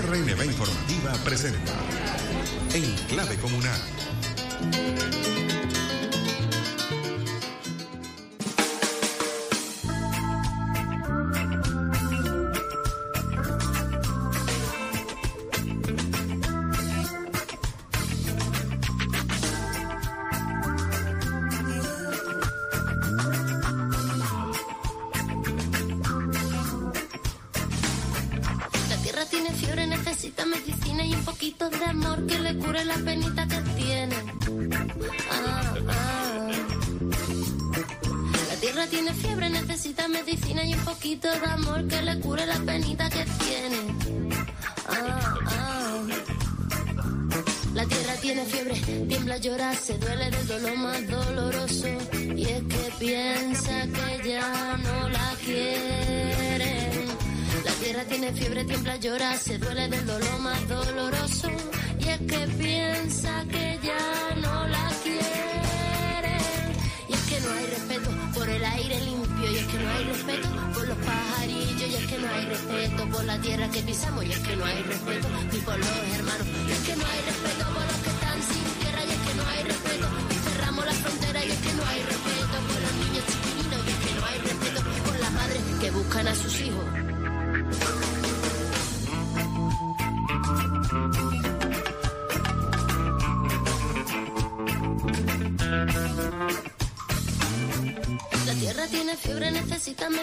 RNB Informativa presenta En Clave Comunal.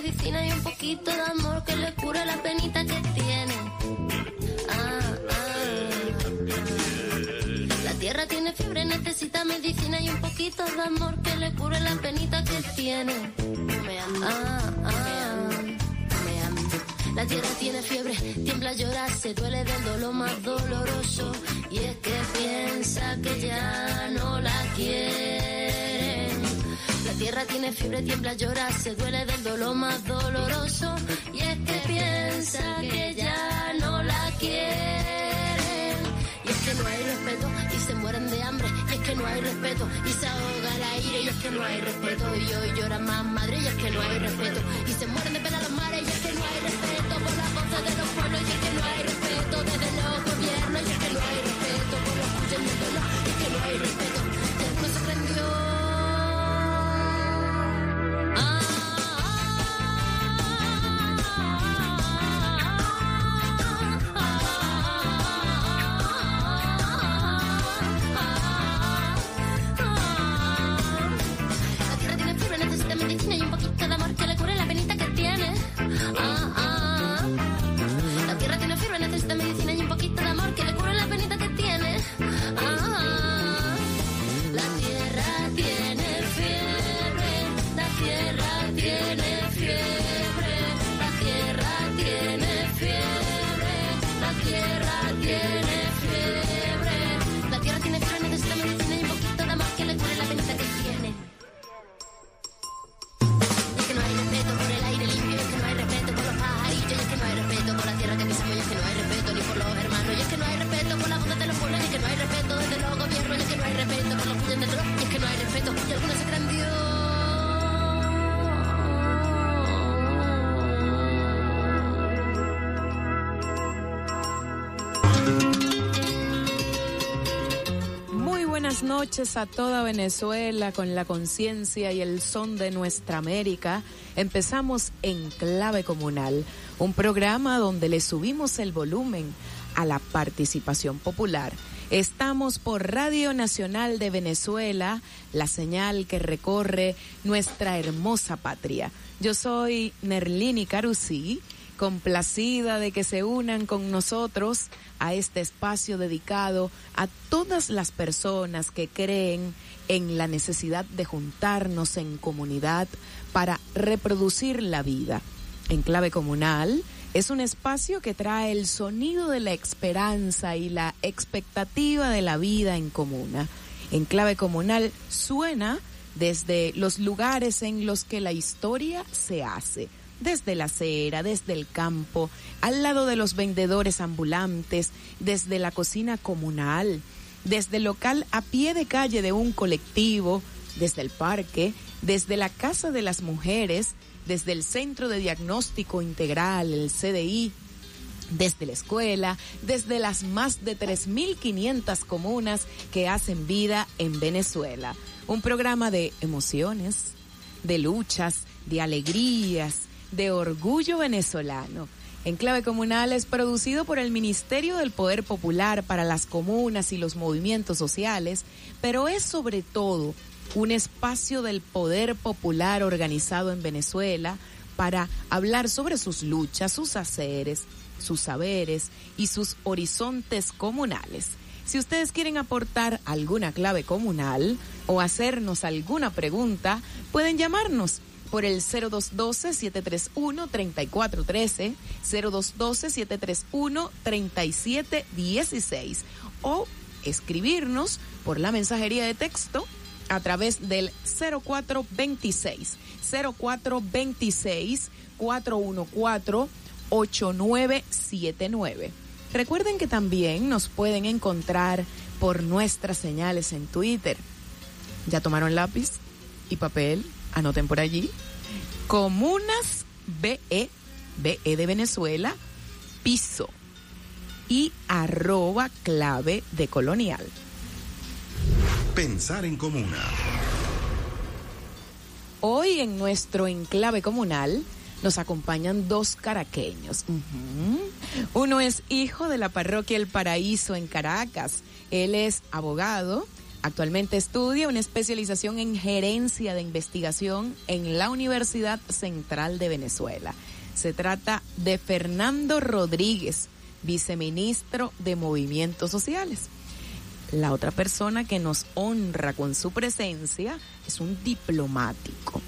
Medicina y un poquito de amor que le cure la penita que tiene. Ah, ah. La tierra tiene fiebre, necesita medicina y un poquito de amor que le cure la penita que tiene. Ah, ah. La tierra tiene fiebre, tiembla, llora, se duele del dolor más doloroso. Y es que piensa que ya no la quieren. La tierra tiene fiebre, tiembla, llora, se duele del dolor más doloroso. Y es que piensa que ya no la quieren. Y es que no hay respeto y se mueren de hambre. Y es que no hay respeto y se ahoga el aire. Y es que no hay respeto y hoy lloran más madre. Y es que no hay respeto y se mueren de pena los mares. Y es que no hay respeto por las voces de los pueblos. Y es que no hay respeto noches a toda Venezuela con la conciencia y el son de nuestra América. Empezamos en Clave Comunal, un programa donde le subimos el volumen a la participación popular. Estamos por Radio Nacional de Venezuela, la señal que recorre nuestra hermosa patria. Yo soy Nerlini Carusí, complacida de que se unan con nosotros a este espacio dedicado a todas las personas que creen en la necesidad de juntarnos en comunidad para reproducir la vida. En clave comunal es un espacio que trae el sonido de la esperanza y la expectativa de la vida en comuna. En clave comunal suena desde los lugares en los que la historia se hace desde la acera, desde el campo, al lado de los vendedores ambulantes, desde la cocina comunal, desde el local a pie de calle de un colectivo, desde el parque, desde la Casa de las Mujeres, desde el Centro de Diagnóstico Integral, el CDI, desde la escuela, desde las más de 3.500 comunas que hacen vida en Venezuela. Un programa de emociones, de luchas, de alegrías, de orgullo venezolano. Enclave Comunal es producido por el Ministerio del Poder Popular para las comunas y los movimientos sociales, pero es sobre todo un espacio del poder popular organizado en Venezuela para hablar sobre sus luchas, sus haceres, sus saberes y sus horizontes comunales. Si ustedes quieren aportar alguna clave comunal o hacernos alguna pregunta, pueden llamarnos por el 0212-731-3413, 0212-731-3716 o escribirnos por la mensajería de texto a través del 0426 0426 414 8979. Recuerden que también nos pueden encontrar por nuestras señales en Twitter. ¿Ya tomaron lápiz y papel? Anoten por allí. Comunas BE, BE de Venezuela, piso y arroba clave de colonial. Pensar en comuna. Hoy en nuestro enclave comunal nos acompañan dos caraqueños. Uno es hijo de la parroquia El Paraíso en Caracas. Él es abogado. Actualmente estudia una especialización en gerencia de investigación en la Universidad Central de Venezuela. Se trata de Fernando Rodríguez, viceministro de Movimientos Sociales. La otra persona que nos honra con su presencia es un diplomático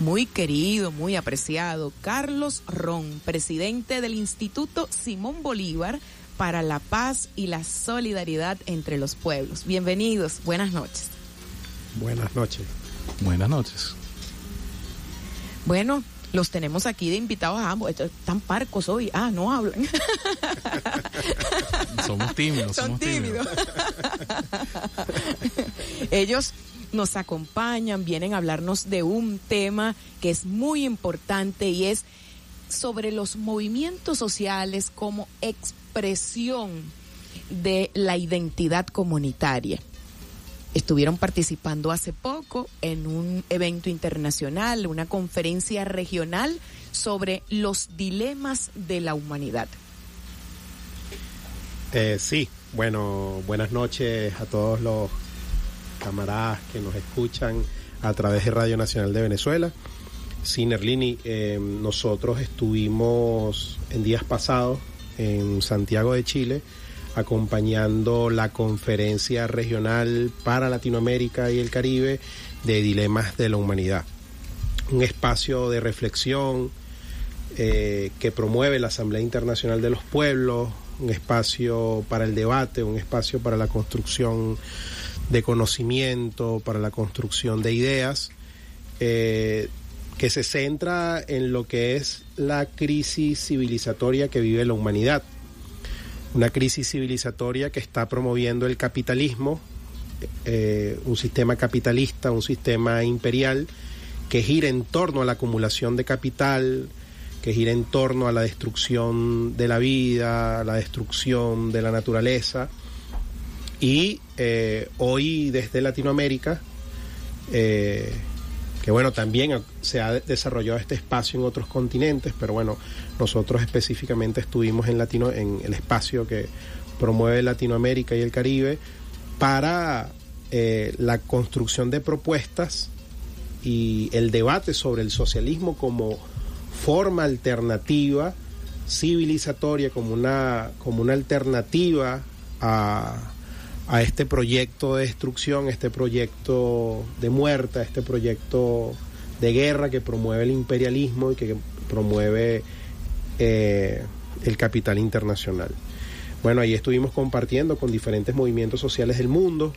muy querido, muy apreciado, Carlos Ron, presidente del Instituto Simón Bolívar para la Paz y la Solidaridad entre los Pueblos. Bienvenidos, buenas noches. Buenas noches. Buenas noches. Bueno, los tenemos aquí de invitados a ambos. Están parcos hoy. Ah, no hablan. somos tímidos. Son somos tímidos. Ellos nos acompañan, vienen a hablarnos de un tema que es muy importante y es sobre los movimientos sociales como expresión de la identidad comunitaria. Estuvieron participando hace poco en un evento internacional, una conferencia regional sobre los dilemas de la humanidad. Eh, sí, bueno, buenas noches a todos los camaradas que nos escuchan a través de Radio Nacional de Venezuela. Sinerlini, eh, nosotros estuvimos en días pasados en Santiago de Chile acompañando la conferencia regional para Latinoamérica y el Caribe de Dilemas de la Humanidad. Un espacio de reflexión eh, que promueve la Asamblea Internacional de los Pueblos, un espacio para el debate, un espacio para la construcción de conocimiento, para la construcción de ideas, eh, que se centra en lo que es la crisis civilizatoria que vive la humanidad. Una crisis civilizatoria que está promoviendo el capitalismo, eh, un sistema capitalista, un sistema imperial, que gira en torno a la acumulación de capital, que gira en torno a la destrucción de la vida, la destrucción de la naturaleza, y eh, hoy desde Latinoamérica, eh, bueno, también se ha desarrollado este espacio en otros continentes, pero bueno, nosotros específicamente estuvimos en, Latino, en el espacio que promueve Latinoamérica y el Caribe para eh, la construcción de propuestas y el debate sobre el socialismo como forma alternativa civilizatoria, como una, como una alternativa a a este proyecto de destrucción, este proyecto de muerte, este proyecto de guerra que promueve el imperialismo y que promueve eh, el capital internacional. Bueno, ahí estuvimos compartiendo con diferentes movimientos sociales del mundo,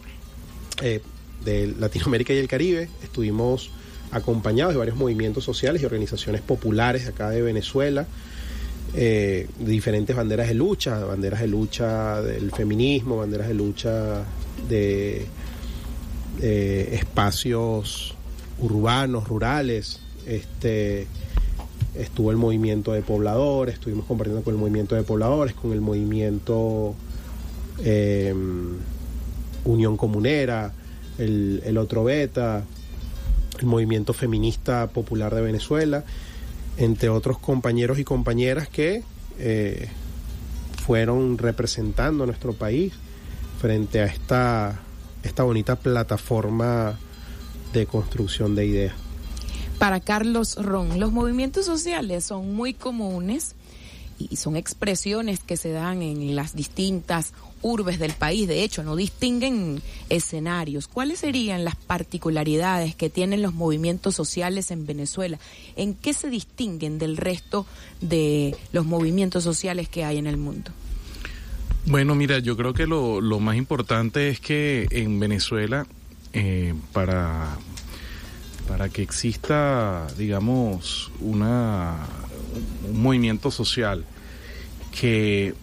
eh, de Latinoamérica y el Caribe. Estuvimos acompañados de varios movimientos sociales y organizaciones populares acá de Venezuela, eh, diferentes banderas de lucha, banderas de lucha del feminismo, banderas de lucha de, espacios urbanos, rurales, este, estuvo el movimiento de pobladores, estuvimos compartiendo con el movimiento de pobladores, con el movimiento eh, Unión Comunera, el otro Beta, el movimiento feminista popular de Venezuela, entre otros compañeros y compañeras que eh, fueron representando a nuestro país frente a esta, esta bonita plataforma de construcción de ideas. Para Carlos Ron, los movimientos sociales son muy comunes y son expresiones que se dan en las distintas urbes del país. De hecho, no distinguen escenarios. ¿Cuáles serían las particularidades que tienen los movimientos sociales en Venezuela? ¿En qué se distinguen del resto de los movimientos sociales que hay en el mundo? Bueno, mira, yo creo que lo, más importante es que en Venezuela, eh, para, para que exista, digamos, una, un movimiento social que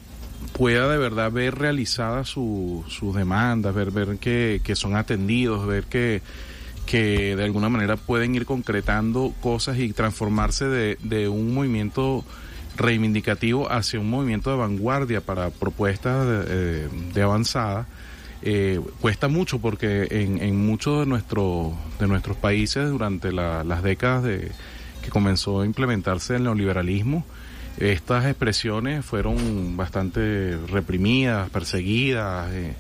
pueda de verdad ver realizadas su, sus demandas, ver, ver que, que son atendidos, ver que, que de alguna manera pueden ir concretando cosas y transformarse de, de un movimiento reivindicativo hacia un movimiento de vanguardia para propuestas de, eh, avanzada. Eh, cuesta mucho porque en, en muchos de, nuestro, de nuestros países durante la, las décadas de, que comenzó a implementarse el neoliberalismo, estas expresiones fueron bastante reprimidas, perseguidas. Eh.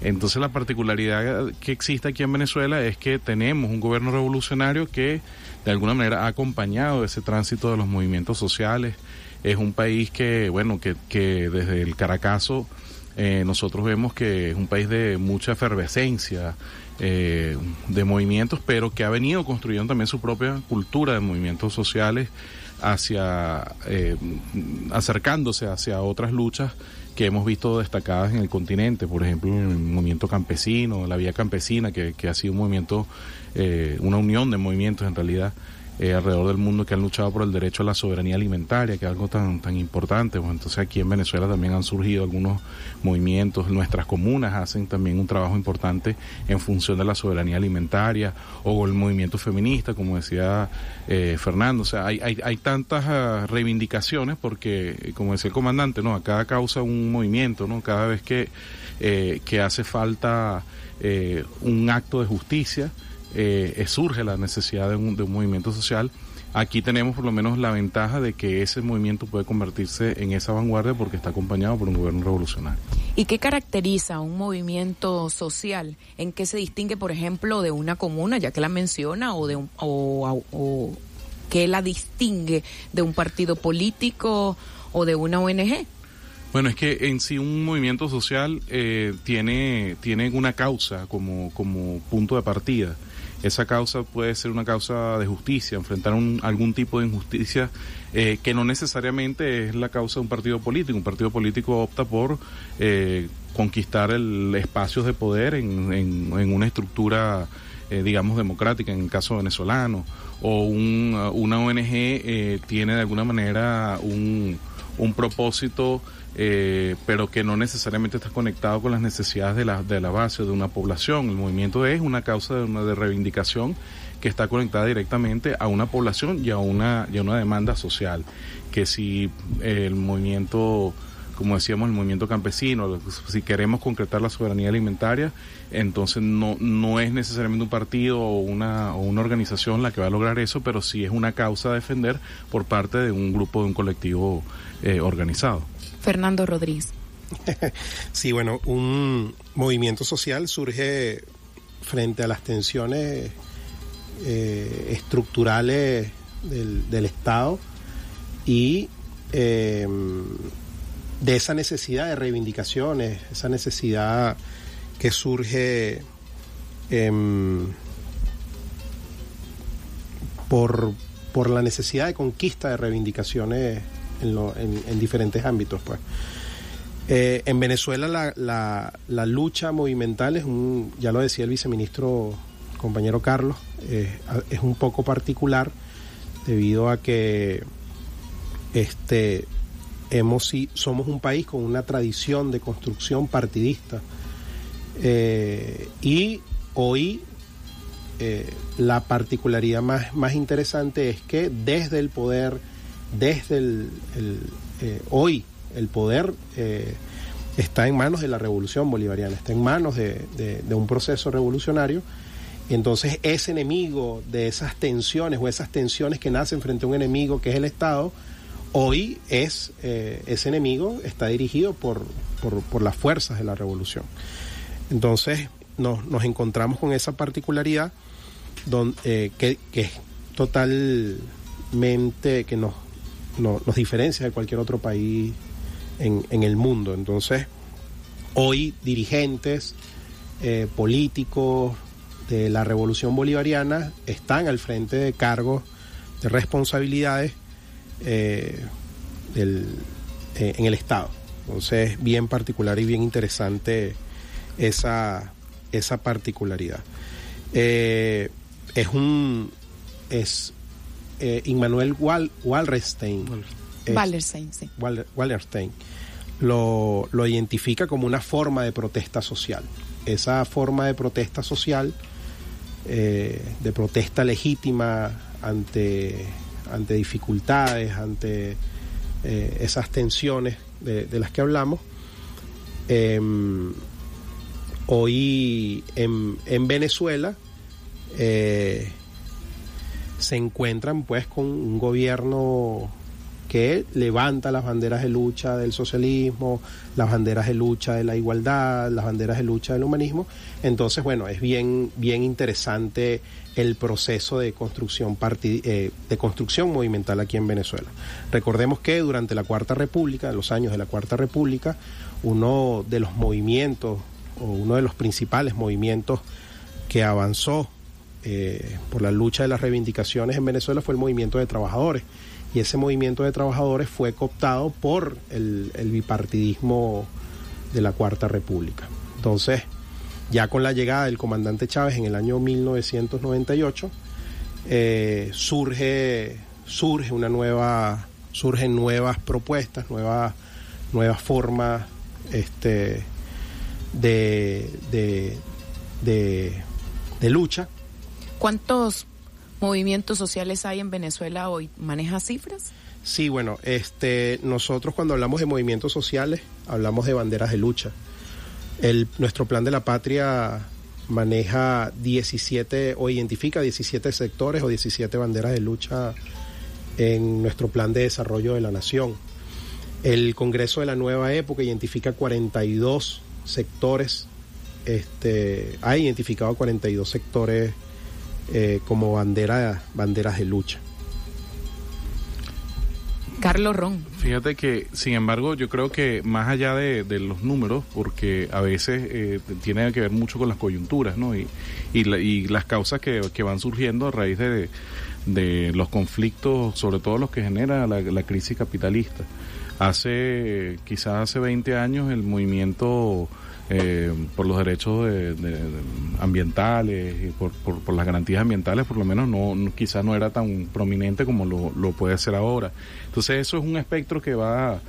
Entonces la particularidad que existe aquí en Venezuela es que tenemos un gobierno revolucionario que de alguna manera ha acompañado ese tránsito de los movimientos sociales. Es un país que, bueno, que, desde el Caracazo eh, nosotros vemos que es un país de mucha efervescencia, eh, de movimientos, pero que ha venido construyendo también su propia cultura de movimientos sociales hacia eh, acercándose hacia otras luchas que hemos visto destacadas en el continente, por ejemplo, el movimiento campesino, la vía campesina, que, que ha sido un movimiento, eh, una unión de movimientos en realidad, eh, alrededor del mundo que han luchado por el derecho a la soberanía alimentaria, que es algo tan, tan importante. Pues entonces aquí en Venezuela también han surgido algunos movimientos, nuestras comunas hacen también un trabajo importante en función de la soberanía alimentaria, o el movimiento feminista, como decía eh, Fernando. O sea, hay, hay, hay tantas uh, reivindicaciones porque, como decía el comandante, ¿no? A cada causa un movimiento, ¿no? Cada vez que, eh, que hace falta eh, un acto de justicia, eh, surge la necesidad de un, de un, movimiento social. Aquí tenemos por lo menos la ventaja de que ese movimiento puede convertirse en esa vanguardia porque está acompañado por un gobierno revolucionario. ¿Y qué caracteriza un movimiento social? ¿En qué se distingue, por ejemplo, de una comuna, ya que la menciona, o de un, o, o, o qué la distingue de un partido político o de una ONG? Bueno, es que en sí un movimiento social eh, tiene, tiene una causa como, como punto de partida esa causa puede ser una causa de justicia, enfrentar un, algún tipo de injusticia eh, que no necesariamente es la causa de un partido político. Un partido político opta por eh, conquistar el espacios de poder en, una estructura, eh, digamos, democrática, en el caso venezolano, o un, una ONG tiene de alguna manera un propósito eh, pero que no necesariamente está conectado con las necesidades de la, de la base de una población. El movimiento es una causa de, una, de reivindicación que está conectada directamente a una población y a una, y a una demanda social. Que si el movimiento, como decíamos, el movimiento campesino, si queremos concretar la soberanía alimentaria, entonces no, no es necesariamente un partido o una, o una organización la que va a lograr eso, pero sí es una causa a defender por parte de un grupo, de un colectivo eh, organizado. Fernando Rodríguez. sí, bueno, un movimiento social surge frente a las tensiones eh, estructurales del, Estado y eh, de esa necesidad de reivindicaciones, esa necesidad que surge eh, por, por la necesidad de conquista de reivindicaciones en, diferentes ámbitos. Pues. Eh, en Venezuela la, la, lucha movimental es un, ya lo decía el viceministro compañero Carlos, es un poco particular debido a que este hemos somos un país con una tradición de construcción partidista eh, y hoy eh, la particularidad más, más interesante es que desde el poder desde el, eh, hoy el poder eh, está en manos de la revolución bolivariana, está en manos de, un proceso revolucionario. Entonces ese enemigo de esas tensiones o esas tensiones que nacen frente a un enemigo que es el Estado, hoy es ese enemigo está dirigido por, por, las fuerzas de la revolución. Entonces nos, nos encontramos con esa particularidad donde, que es totalmente que nos, nos diferencia de cualquier otro país en, en el mundo. Entonces, hoy dirigentes eh, políticos de la revolución bolivariana están al frente de cargos de responsabilidades eh, eh, en el Estado. Entonces, bien particular y bien interesante esa, esa particularidad. Es un es eh, Immanuel Wal, Wallerstein. Wallerstein, sí. Wallerstein lo, lo identifica como una forma de protesta social. Esa forma de protesta social, eh, de protesta legítima ante, ante dificultades, ante eh, esas tensiones de, de, las que hablamos, em, hoy en, en Venezuela eh, se encuentran pues con un gobierno que levanta las banderas de lucha del socialismo, las banderas de lucha de la igualdad, las banderas de lucha del humanismo. Entonces, bueno, es bien, bien interesante el proceso de construcción, eh, de construcción movimental aquí en Venezuela. Recordemos que durante la Cuarta República, en los años de la Cuarta República, uno de los movimientos o uno de los principales movimientos que avanzó eh, por la lucha de las reivindicaciones en Venezuela fue el movimiento de trabajadores. Y ese movimiento de trabajadores fue cooptado por el, bipartidismo de la Cuarta República. Entonces, ya con la llegada del comandante Chávez en el año 1998, eh, surge, surge una nueva, surgen nuevas propuestas, nuevas, nuevas formas este, de, de, de lucha ¿Cuántos movimientos sociales hay en Venezuela hoy? ¿Maneja cifras? Sí, bueno, este, nosotros cuando hablamos de movimientos sociales hablamos de banderas de lucha. Nuestro plan de la patria maneja 17 o identifica 17 sectores o 17 banderas de lucha en nuestro plan de desarrollo de la nación. El Congreso de la Nueva Época identifica 42 sectores, este, ha identificado 42 sectores eh, como bandera, banderas de lucha. Carlos Ron. Fíjate que, sin embargo, yo creo que más allá de, de los números, porque a veces eh, tiene que ver mucho con las coyunturas, ¿no? Y, y, la, y las causas que, que, van surgiendo a raíz de, de, los conflictos, sobre todo los que genera la, la crisis capitalista. Hace, quizás hace 20 años, el movimiento eh, por los derechos de, ambientales por, por, las garantías ambientales, por lo menos no, quizás no era tan prominente como lo, lo, puede ser ahora. Entonces eso es un espectro que va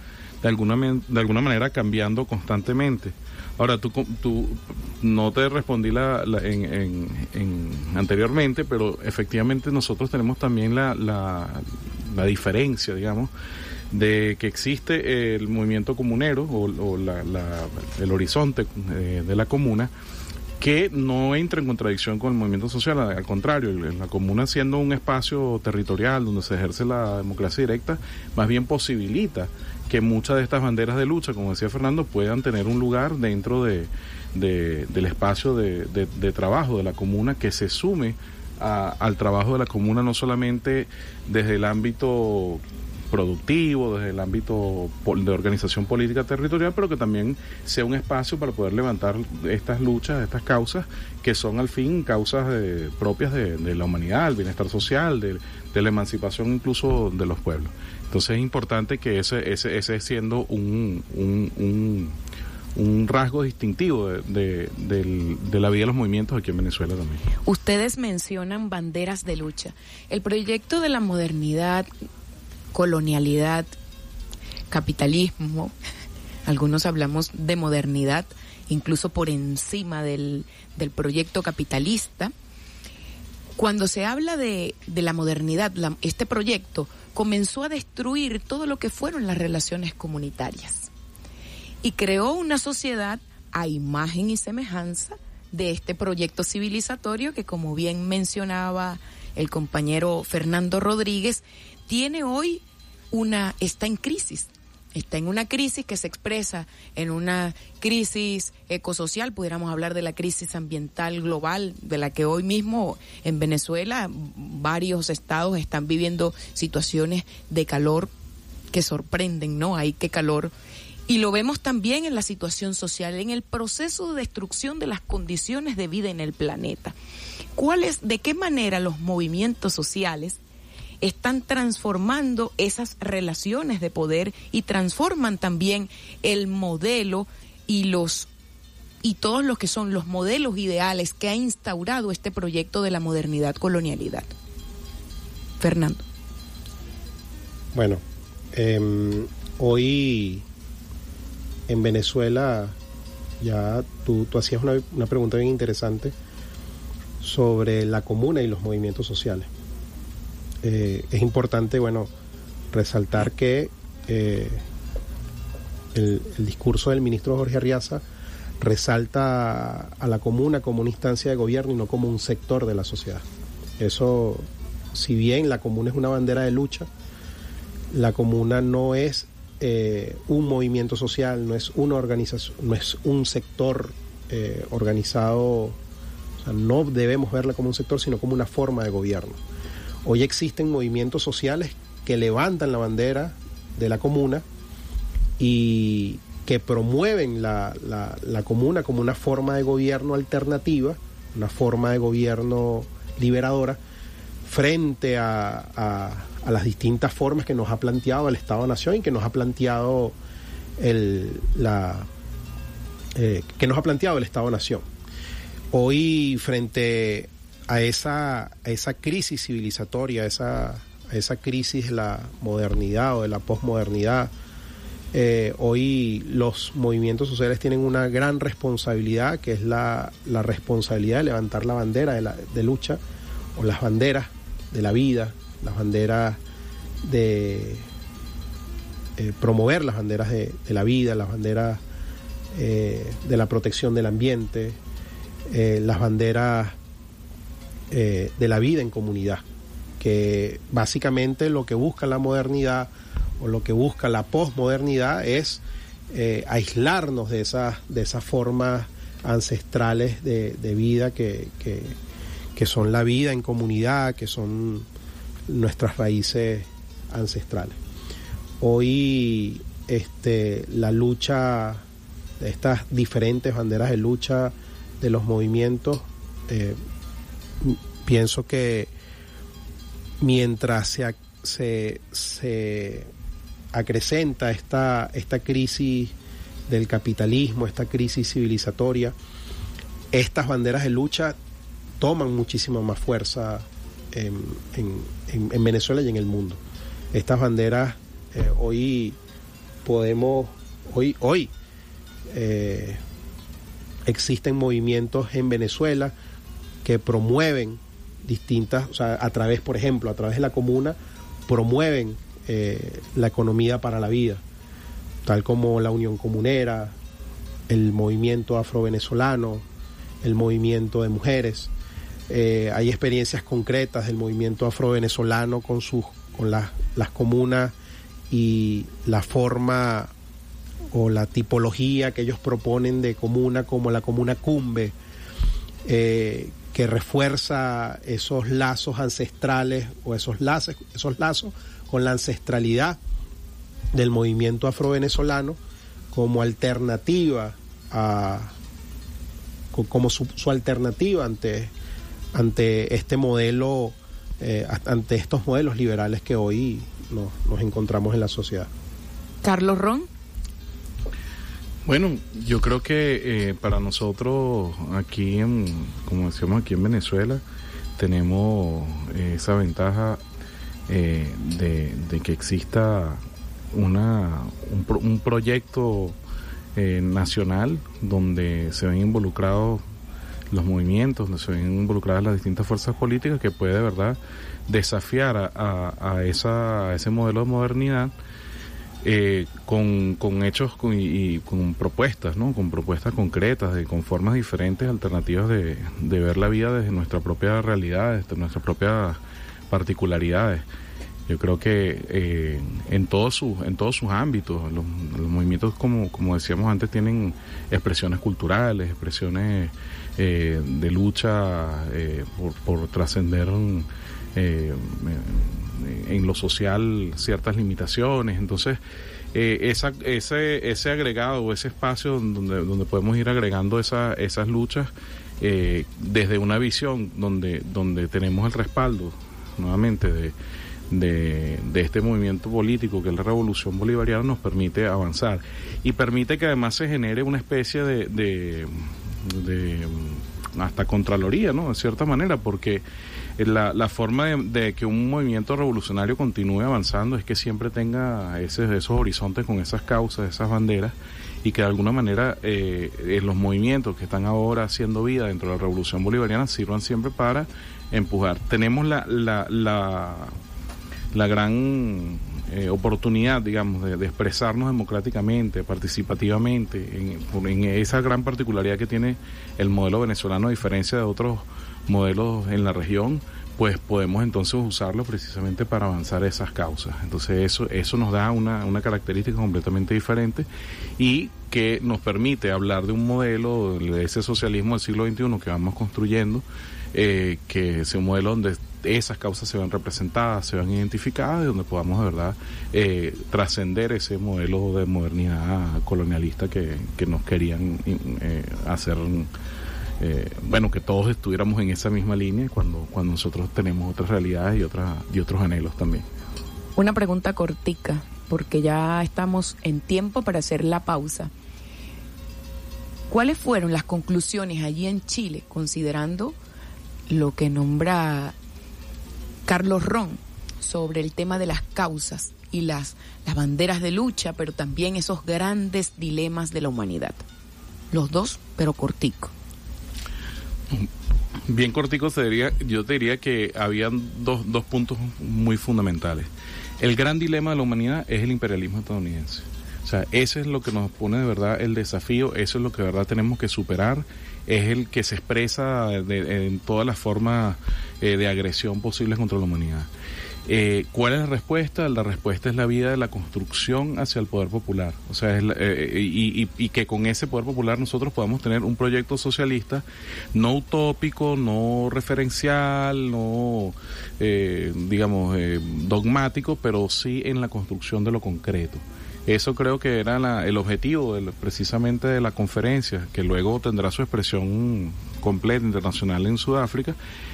de alguna, de alguna manera cambiando constantemente. Ahora, tú, tú no te respondí la, la en, en, en, anteriormente, pero efectivamente nosotros tenemos también la, la, la diferencia, digamos, de que existe el movimiento comunero o, la, el horizonte eh, de la comuna que no entra en contradicción con el movimiento social, al contrario, la comuna siendo un espacio territorial donde se ejerce la democracia directa, más bien posibilita que muchas de estas banderas de lucha, como decía Fernando, puedan tener un lugar dentro de, de del espacio de, de, de, trabajo de la comuna que se sume a, al trabajo de la comuna no solamente desde el ámbito productivo, desde el ámbito de organización política territorial, pero que también sea un espacio para poder levantar estas luchas, estas causas, que son al fin causas propias de, la humanidad, el bienestar social, de, la emancipación incluso de los pueblos. Entonces es importante que ese, ese, ese siendo un, un, un, rasgo distintivo de, de, la vida de los movimientos aquí en Venezuela también. Ustedes mencionan banderas de lucha. El proyecto de la modernidad colonialidad, capitalismo, algunos hablamos de modernidad, incluso por encima del, del proyecto capitalista. Cuando se habla de, de la modernidad, este proyecto comenzó a destruir todo lo que fueron las relaciones comunitarias y creó una sociedad a imagen y semejanza de este proyecto civilizatorio que, como bien mencionaba el compañero Fernando Rodríguez, tiene hoy una, está en crisis. Está en una crisis que se expresa en una crisis ecosocial, pudiéramos hablar de la crisis ambiental global, de la que hoy mismo en Venezuela varios estados están viviendo situaciones de calor que sorprenden, ¿no? Hay que calor y lo vemos también en la situación social, en el proceso de destrucción de las condiciones de vida en el planeta. ¿Cuál es, de qué manera los movimientos sociales están transformando esas relaciones de poder y transforman también el modelo y los y todos los que son los modelos ideales que ha instaurado este proyecto de la modernidad colonialidad. Fernando. Bueno, em, hoy en Venezuela, ya tú, tú hacías una, una, pregunta bien interesante sobre la comuna y los movimientos sociales. Eh, es importante, bueno, resaltar que eh, el, discurso del ministro Jorge Arriaza resalta a la comuna como una instancia de gobierno y no como un sector de la sociedad. Eso, si bien la comuna es una bandera de lucha, la comuna no es eh, un movimiento social, no es una organización, no es un sector organizado, o sea, no debemos verla como un sector, sino como una forma de gobierno. Hoy existen movimientos sociales que levantan la bandera de la comuna y que promueven la, la, comuna como una forma de gobierno alternativa, una forma de gobierno liberadora, frente a, a, a, las distintas formas que nos ha planteado el Estado-Nación y que nos ha planteado el, la, eh, que nos ha planteado el Estado-Nación. Hoy, frente a esa, esa crisis civilizatoria, a esa, esa crisis de la modernidad o de la posmodernidad, eh, hoy los movimientos sociales tienen una gran responsabilidad, que es la, la responsabilidad de levantar la bandera de, la, de lucha o las banderas de la vida, las banderas de eh, promover las banderas de, de, la vida, las banderas eh, de la protección del ambiente, las banderas eh, de la vida en comunidad, que básicamente lo que busca la modernidad o lo que busca la posmodernidad es eh, aislarnos de esas, de esas formas ancestrales de, de vida que, que, que son la vida en comunidad, que son nuestras raíces ancestrales. Hoy este, la lucha estas diferentes banderas de lucha de los movimientos, eh, pienso que mientras se, se, se acrecenta esta, esta crisis del capitalismo, esta crisis civilizatoria, estas banderas de lucha toman muchísima más fuerza en, en, en Venezuela y en el mundo. Estas banderas eh, hoy podemos, hoy, hoy eh, existen movimientos en Venezuela que promueven distintas, o sea, a través, por ejemplo, a través de la comuna, promueven eh, la economía para la vida, tal como la Unión Comunera, el movimiento afro-venezolano, el movimiento de mujeres. Eh, hay experiencias concretas del movimiento afro-venezolano con, sus, con la, las comunas y la forma o la tipología que ellos proponen de comuna como la comuna cumbe, eh, que refuerza esos lazos ancestrales o esos lazos, esos lazos con la ancestralidad del movimiento afrovenezolano como alternativa a como su, alternativa ante ante este modelo eh, ante estos modelos liberales que hoy nos, nos encontramos en la sociedad. Carlos Ron. Bueno, yo creo que eh, para nosotros aquí, en, como decíamos aquí en Venezuela, tenemos eh, esa ventaja eh, de, que exista una, un, pro, un proyecto eh, nacional donde se ven involucrados los movimientos, donde se ven involucradas las distintas fuerzas políticas, que puede de verdad desafiar esa, a ese modelo de modernidad eh, con, con, hechos con, y, con propuestas, ¿no? Con propuestas concretas, de, con formas diferentes, alternativas de, de ver la vida desde nuestra propia realidad, desde nuestras propias particularidades. Yo creo que eh, en todos sus en todos sus ámbitos, los, movimientos como como decíamos antes tienen expresiones culturales, expresiones eh, de lucha eh, por, por trascender eh, en lo social ciertas limitaciones. Entonces, eh, ese, ese agregado ese espacio donde, donde podemos ir agregando esa, esas luchas eh, desde una visión donde, donde tenemos el respaldo nuevamente de, de, este movimiento político que es la revolución bolivariana nos permite avanzar y permite que además se genere una especie de, de, de hasta contraloría, ¿no? De cierta manera, porque la, la forma de, que un movimiento revolucionario continúe avanzando es que siempre tenga ese, esos horizontes con esas causas, esas banderas, y que de alguna manera eh, los movimientos que están ahora haciendo vida dentro de la revolución bolivariana sirvan siempre para empujar. Tenemos la, la, la, la gran eh, oportunidad, digamos, de, expresarnos democráticamente, participativamente, en, en, esa gran particularidad que tiene el modelo venezolano a diferencia de otros modelos en la región, pues podemos entonces usarlo precisamente para avanzar esas causas. Entonces eso, eso nos da una, una característica completamente diferente y que nos permite hablar de un modelo, de ese socialismo del siglo XXI que vamos construyendo, eh, que es un modelo donde esas causas se ven representadas, se ven identificadas y donde podamos de verdad eh, trascender ese modelo de modernidad colonialista que, que nos querían eh, hacer eh, bueno, que todos estuviéramos en esa misma línea cuando, cuando nosotros tenemos otras realidades y, otras y otros anhelos también. Una pregunta cortica, porque ya estamos en tiempo para hacer la pausa. ¿Cuáles fueron las conclusiones allí en Chile, considerando lo que nombra Carlos Ron sobre el tema de las causas y las, las banderas de lucha, pero también esos grandes dilemas de la humanidad? Los dos, pero cortico. Bien cortico se diría, yo te diría que habían dos, dos puntos muy fundamentales. El gran dilema de la humanidad es el imperialismo estadounidense. O sea, ese es lo que nos pone de verdad el desafío, eso es lo que de verdad tenemos que superar, es el que se expresa de, en todas las formas eh, de agresión posibles contra la humanidad. Eh, ¿Cuál es la respuesta? La respuesta es la vida de la construcción hacia el poder popular. O sea, es la, eh, y, y, y, que con ese poder popular nosotros podamos tener un proyecto socialista no utópico, no referencial, no, eh, digamos, eh, dogmático, pero sí en la construcción de lo concreto. Eso creo que era la, el objetivo precisamente de la conferencia, que luego tendrá su expresión completa internacional en Sudáfrica,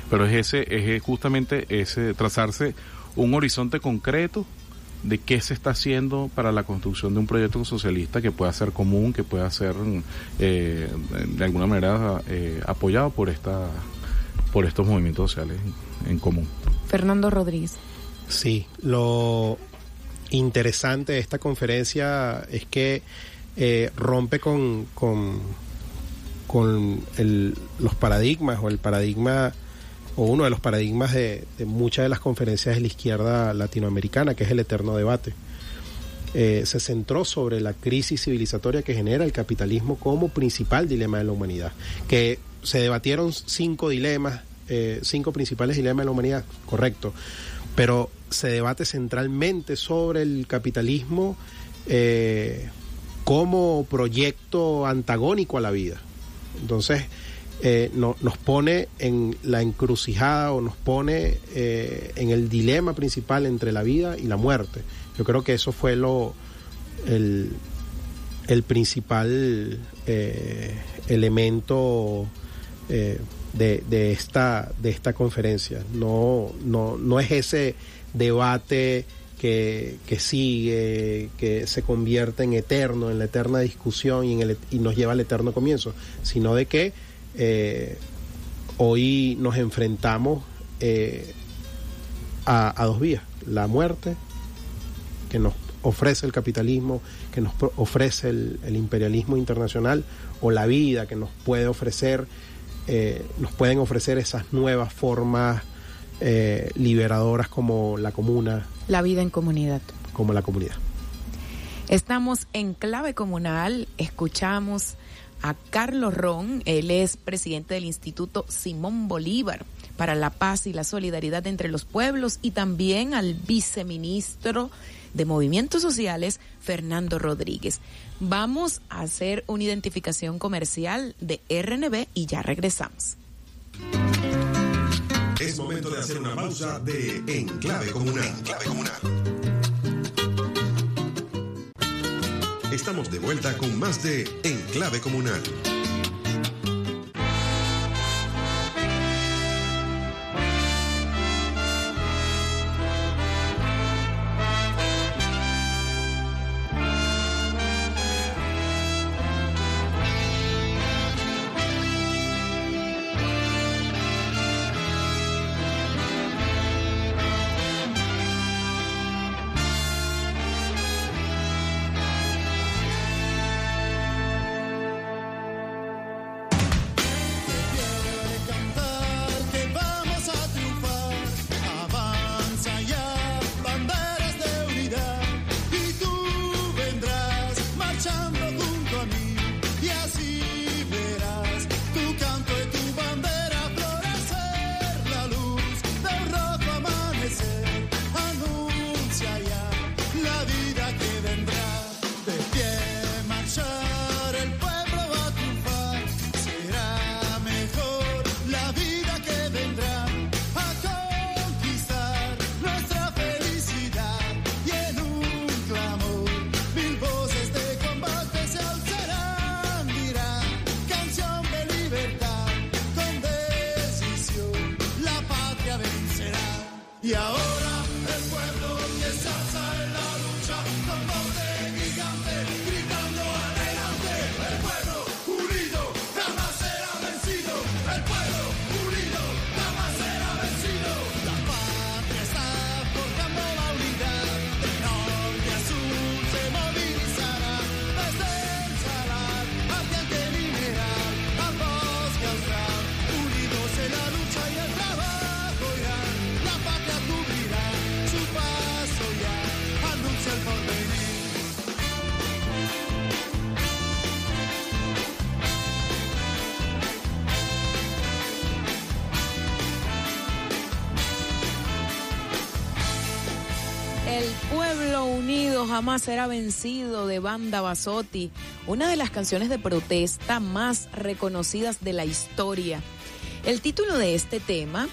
pero es ese, es justamente ese trazarse un horizonte concreto de qué se está haciendo para la construcción de un proyecto socialista que pueda ser común, que pueda ser eh, de alguna manera eh, apoyado por esta por estos movimientos sociales en, en común. Fernando Rodríguez. Sí, lo interesante de esta conferencia es que eh, rompe con, con, con el, los paradigmas o el paradigma o uno de los paradigmas de, muchas de las conferencias de la izquierda latinoamericana, que es el eterno debate. Eh, se centró sobre la crisis civilizatoria que genera el capitalismo como principal dilema de la humanidad, que se debatieron cinco dilemas, eh, cinco principales dilemas de la humanidad, correcto, pero se debate centralmente sobre el capitalismo eh, como proyecto antagónico a la vida. Entonces, eh, no, nos pone en la encrucijada o nos pone eh, en el dilema principal entre la vida y la muerte. Yo creo que eso fue lo el, el principal eh, elemento de, de, esta de esta conferencia. No, no, no es ese debate que, que, sigue, que se convierte en eterno, en la eterna discusión y, en el, y nos lleva al eterno comienzo, sino de que eh, hoy nos enfrentamos eh, a, a, dos vías, la muerte que nos ofrece el capitalismo, que nos ofrece el, el imperialismo internacional, o la vida que nos puede ofrecer eh, nos pueden ofrecer esas nuevas formas liberadoras como la comuna. La vida en comunidad. Como la comunidad. Estamos en clave comunal, escuchamos a Carlos Ron, él es presidente del Instituto Simón Bolívar para la paz y la solidaridad entre los pueblos y también al viceministro de Movimientos Sociales, Fernando Rodríguez. Vamos a hacer una identificación comercial de RNB y ya regresamos. Es momento de hacer una pausa de Enclave Comunal. Enclave Comunal. Estamos de vuelta con más de Enclave Comunal. Take jamás será vencido de Banda Basotti, una de las canciones de protesta más reconocidas de la historia. El título de este tema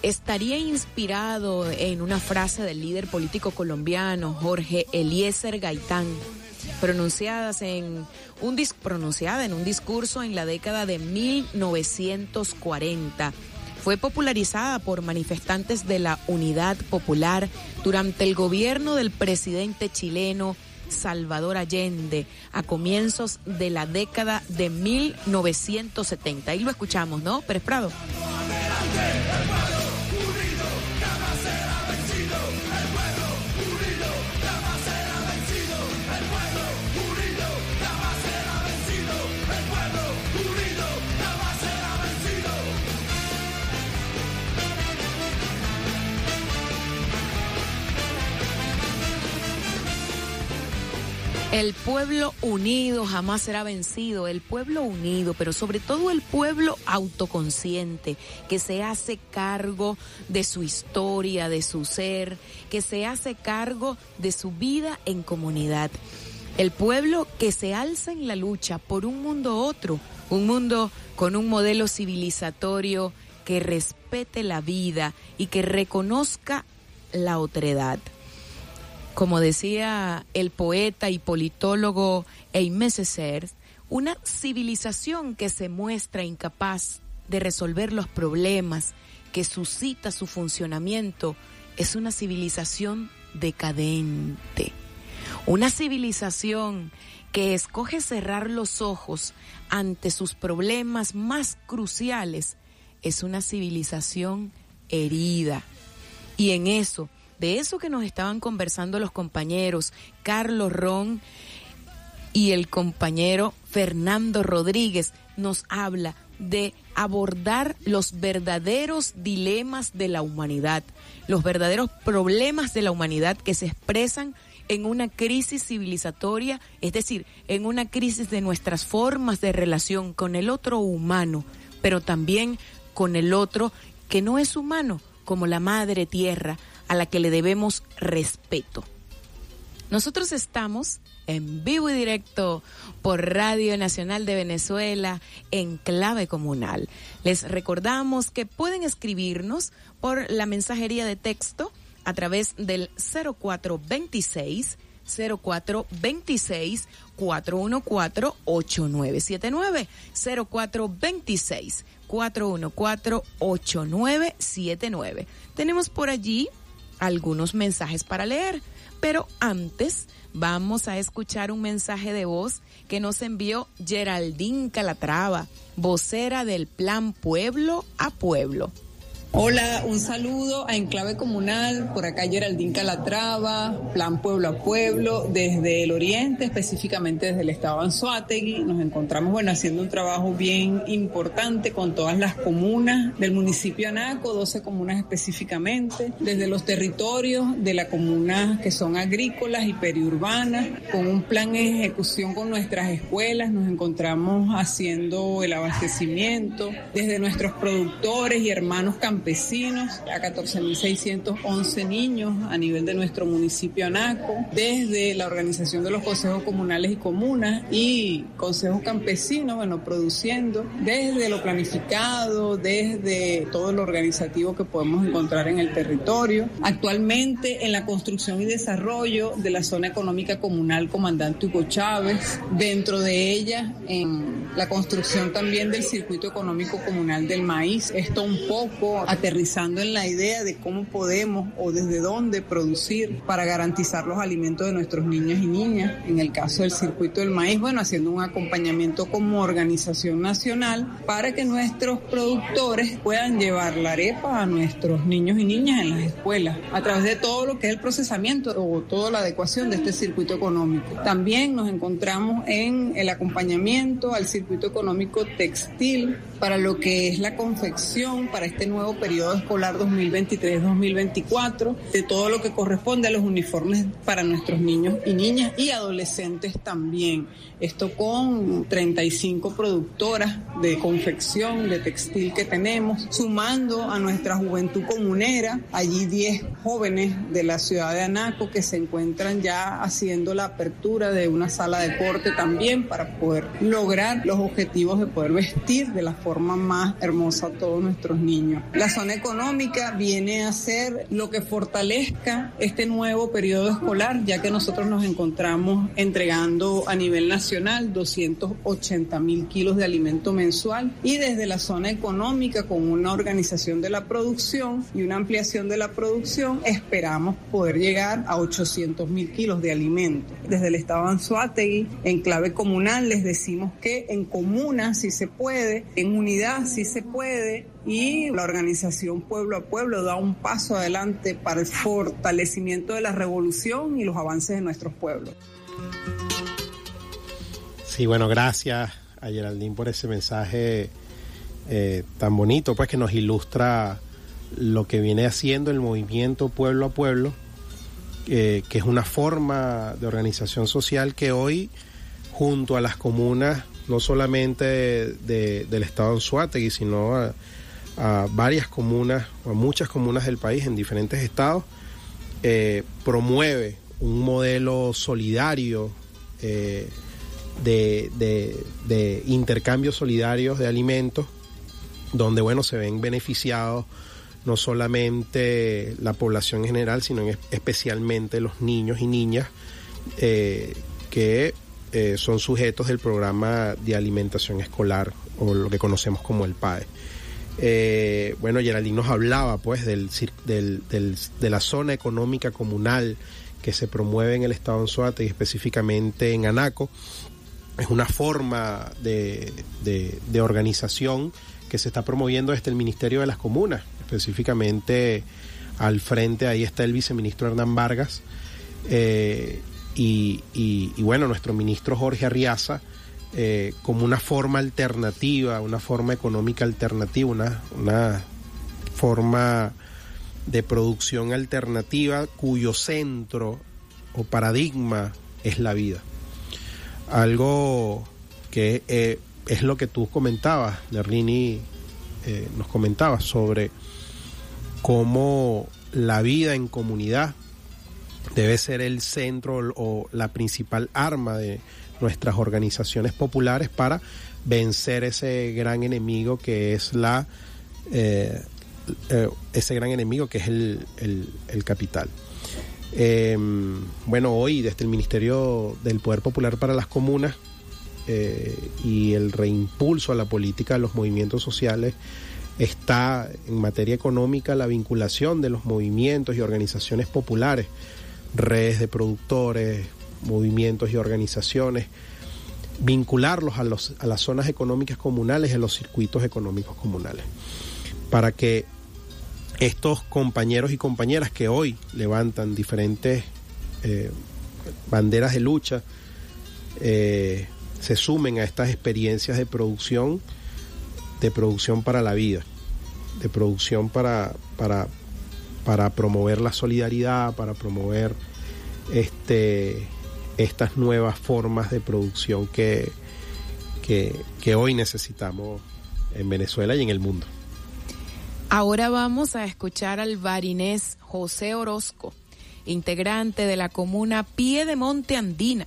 estaría inspirado en una frase del líder político colombiano Jorge Eliezer Gaitán, pronunciadas en un pronunciada en un discurso en la década de 1940 fue popularizada por manifestantes de la Unidad Popular durante el gobierno del presidente chileno Salvador Allende a comienzos de la década de 1970. Ahí lo escuchamos, ¿no? Pérez Prado. El pueblo unido jamás será vencido, el pueblo unido, pero sobre todo el pueblo autoconsciente, que se hace cargo de su historia, de su ser, que se hace cargo de su vida en comunidad. El pueblo que se alza en la lucha por un mundo otro, un mundo con un modelo civilizatorio que respete la vida y que reconozca la otredad. Como decía el poeta y politólogo Aimé Césaire, una civilización que se muestra incapaz de resolver los problemas que suscita su funcionamiento es una civilización decadente. Una civilización que escoge cerrar los ojos ante sus problemas más cruciales es una civilización herida. Y en eso de eso que nos estaban conversando los compañeros Carlos Ron y el compañero Fernando Rodríguez nos habla de abordar los verdaderos dilemas de la humanidad, los verdaderos problemas de la humanidad que se expresan en una crisis civilizatoria, es decir, en una crisis de nuestras formas de relación con el otro humano, pero también con el otro que no es humano, como la madre tierra, a la que le debemos respeto. Nosotros estamos en vivo y directo por Radio Nacional de Venezuela en clave comunal. Les recordamos que pueden escribirnos por la mensajería de texto a través del 0426 0426 414 8979 0426 414 8979. Tenemos por allí algunos mensajes para leer, pero antes vamos a escuchar un mensaje de voz que nos envió Geraldine Calatrava, vocera del Plan Pueblo a Pueblo. Hola, un saludo a Enclave Comunal, por acá Geraldín Calatrava, Plan Pueblo a Pueblo, desde el Oriente, específicamente desde el estado de Anzuategui. Nos encontramos, bueno, haciendo un trabajo bien importante con todas las comunas del municipio Anaco, 12 comunas específicamente, desde los territorios de la comuna que son agrícolas y periurbanas, con un plan de ejecución con nuestras escuelas, nos encontramos haciendo el abastecimiento, desde nuestros productores y hermanos campesinos, campesinos, a 14.611 niños a nivel de nuestro municipio Anaco, desde la organización de los consejos comunales y comunas y consejos campesinos, bueno, produciendo desde lo planificado, desde todo lo organizativo que podemos encontrar en el territorio. Actualmente en la construcción y desarrollo de la zona económica comunal Comandante Hugo Chávez, dentro de ella en la construcción también del circuito económico comunal del maíz. Esto un poco aterrizando en la idea de cómo podemos o desde dónde producir para garantizar los alimentos de nuestros niños y niñas. En el caso del circuito del maíz, bueno, haciendo un acompañamiento como organización nacional para que nuestros productores puedan llevar la arepa a nuestros niños y niñas en las escuelas a través de todo lo que es el procesamiento o toda la adecuación de este circuito económico. También nos encontramos en el acompañamiento al circuito económico textil para lo que es la confección para este nuevo periodo escolar 2023-2024, de todo lo que corresponde a los uniformes para nuestros niños y niñas y adolescentes también. Esto con 35 productoras de confección, de textil que tenemos, sumando a nuestra juventud comunera, allí 10 jóvenes de la ciudad de Anaco que se encuentran ya haciendo la apertura de una sala de corte también para poder lograr los objetivos de poder vestir de la forma más hermosa a todos nuestros niños. La zona económica viene a ser lo que fortalezca este nuevo periodo escolar, ya que nosotros nos encontramos entregando a nivel nacional 280 mil kilos de alimento mensual y desde la zona económica con una organización de la producción y una ampliación de la producción esperamos poder llegar a 800 mil kilos de alimento. Desde el estado Anzuategui, en clave comunal, les decimos que en comuna si se puede, en unidad si se puede y la organización Pueblo a Pueblo da un paso adelante para el fortalecimiento de la revolución y los avances de nuestros pueblos. Sí, bueno, gracias a Geraldine por ese mensaje eh, tan bonito, pues que nos ilustra lo que viene haciendo el movimiento Pueblo a Pueblo, eh, que es una forma de organización social que hoy, junto a las comunas, no solamente de, del estado de Anzuategui, sino a, a varias comunas, a muchas comunas del país en diferentes estados, eh, promueve un modelo solidario eh, de, de, de intercambios solidarios de alimentos, donde bueno se ven beneficiados no solamente la población en general, sino especialmente los niños y niñas eh, que eh, son sujetos del programa de alimentación escolar o lo que conocemos como el PAE. Eh, bueno, Geraldine nos hablaba pues del, de la zona económica comunal que se promueve en el estado de Anzuate y específicamente en Anaco. Es una forma de, de, de organización que se está promoviendo desde el Ministerio de las Comunas, específicamente al frente, ahí está el viceministro Hernán Vargas, eh, y, y, bueno, nuestro ministro Jorge Arriaza eh, como una forma alternativa, una forma económica alternativa, una, una forma de producción alternativa cuyo centro o paradigma es la vida. Algo que eh, es lo que tú comentabas, Nerlini eh, nos comentaba sobre cómo la vida en comunidad debe ser el centro o la principal arma de nuestras organizaciones populares para vencer ese gran enemigo que es la eh, eh, ese gran enemigo que es el, el, capital. Em, bueno, hoy desde el Ministerio del Poder Popular para las Comunas eh, y el reimpulso a la política de los movimientos sociales está en materia económica la vinculación de los movimientos y organizaciones populares, redes de productores, movimientos y organizaciones, vincularlos a, los, a las zonas económicas comunales y a los circuitos económicos comunales, para que estos compañeros y compañeras que hoy levantan diferentes eh, banderas de lucha eh, se sumen a estas experiencias de producción, de producción para la vida, de producción para, para, para promover la solidaridad, para promover este, estas nuevas formas de producción que, que, hoy necesitamos en Venezuela y en el mundo. Ahora vamos a escuchar al barinés José Orozco, integrante de la comuna Piedemonte Andina.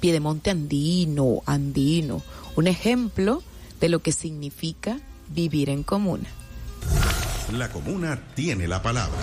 Piedemonte Andino, andino, un ejemplo de lo que significa vivir en comuna. La comuna tiene la palabra.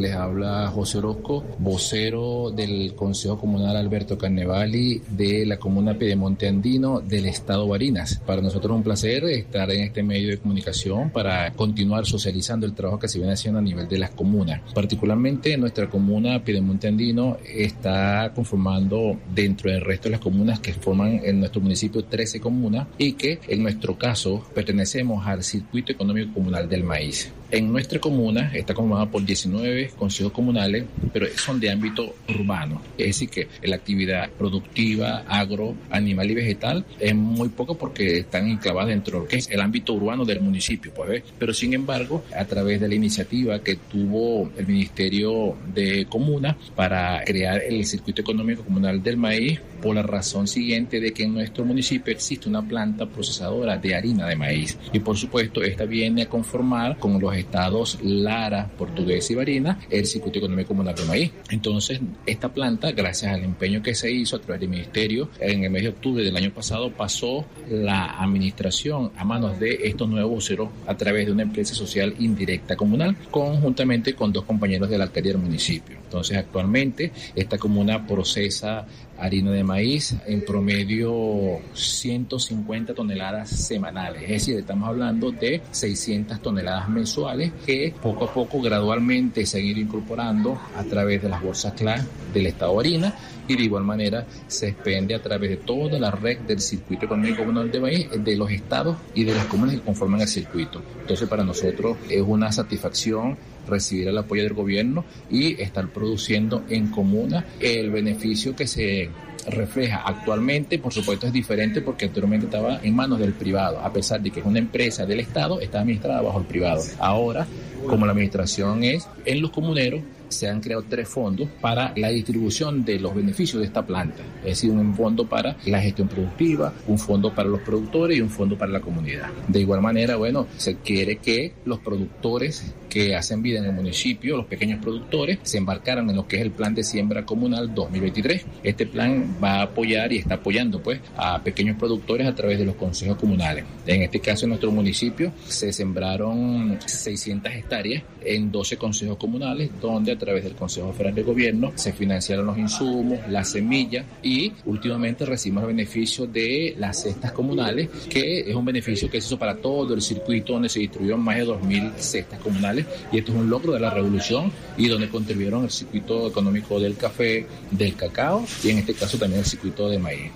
Les habla José Orozco, vocero del Consejo Comunal Alberto Carnevali de la Comuna Piedemonte Andino del Estado Barinas. Para nosotros es un placer estar en este medio de comunicación para continuar socializando el trabajo que se viene haciendo a nivel de las comunas. Particularmente nuestra comuna Piedemonte Andino está conformando dentro del resto de las comunas que forman en nuestro municipio 13 comunas y que en nuestro caso pertenecemos al Circuito Económico Comunal del Maíz. En nuestra comuna está conformada por 19 consejos comunales, pero son de ámbito urbano. Es decir, que la actividad productiva, agro, animal y vegetal es muy poco porque están enclavadas dentro de lo que es el ámbito urbano del municipio. Pues, pero sin embargo, a través de la iniciativa que tuvo el Ministerio de Comuna para crear el Circuito Económico Comunal del Maíz, por la razón siguiente de que en nuestro municipio existe una planta procesadora de harina de maíz. Y por supuesto, esta viene a conformar con los estados Lara, Portugués y Barina el circuito económico comunal de maíz. Entonces, esta planta, gracias al empeño que se hizo a través del ministerio, en el mes de octubre del año pasado pasó la administración a manos de estos nuevos voceros a través de una empresa social indirecta comunal, conjuntamente con dos compañeros de la alcaldía del municipio. Entonces, actualmente, esta comuna procesa harina de maíz en promedio 150 toneladas semanales, es decir, estamos hablando de 600 toneladas mensuales que poco a poco gradualmente se han ido incorporando a través de las bolsas CLA del estado de harina y de igual manera se expende a través de toda la red del circuito económico comunal de maíz de los estados y de las comunas que conforman el circuito. Entonces para nosotros es una satisfacción recibir el apoyo del gobierno y estar produciendo en comuna el beneficio que se refleja actualmente, por supuesto es diferente porque anteriormente estaba en manos del privado, a pesar de que es una empresa del Estado, está administrada bajo el privado. Ahora, como la administración es en los comuneros, se han creado tres fondos para la distribución de los beneficios de esta planta. Es decir, un fondo para la gestión productiva, un fondo para los productores y un fondo para la comunidad. De igual manera, bueno, se quiere que los productores que hacen vida en el municipio, los pequeños productores, se embarcaran en lo que es el plan de siembra comunal 2023. Este plan va a apoyar y está apoyando pues a pequeños productores a través de los consejos comunales. En este caso, en nuestro municipio se sembraron 600 hectáreas en 12 consejos comunales, donde a través del Consejo Federal de Gobierno se financiaron los insumos, las semillas y últimamente recibimos el beneficio de las cestas comunales, que es un beneficio que se hizo para todo el circuito donde se distribuyeron más de 2.000 cestas comunales y esto es un logro de la revolución y donde contribuyeron el circuito económico del café, del cacao y en este caso también el circuito de maíz.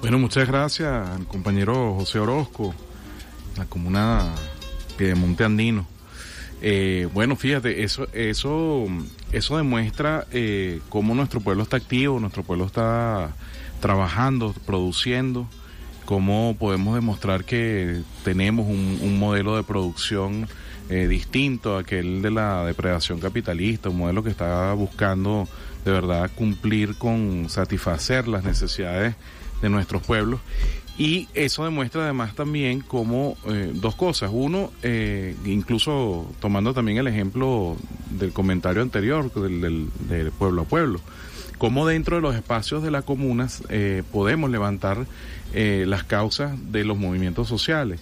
Bueno, muchas gracias al compañero José Orozco, la comuna Monte Andino. Eh, bueno, fíjate, eso, eso eso demuestra eh, cómo nuestro pueblo está activo, nuestro pueblo está trabajando, produciendo, cómo podemos demostrar que tenemos un, modelo de producción eh, distinto a aquel de la depredación capitalista, un modelo que está buscando de verdad cumplir con satisfacer las necesidades de nuestros pueblos. Y eso demuestra además también como eh, dos cosas. Uno, eh, incluso tomando también el ejemplo del comentario anterior del, pueblo a pueblo, cómo dentro de los espacios de las comunas eh, podemos levantar las causas de los movimientos sociales.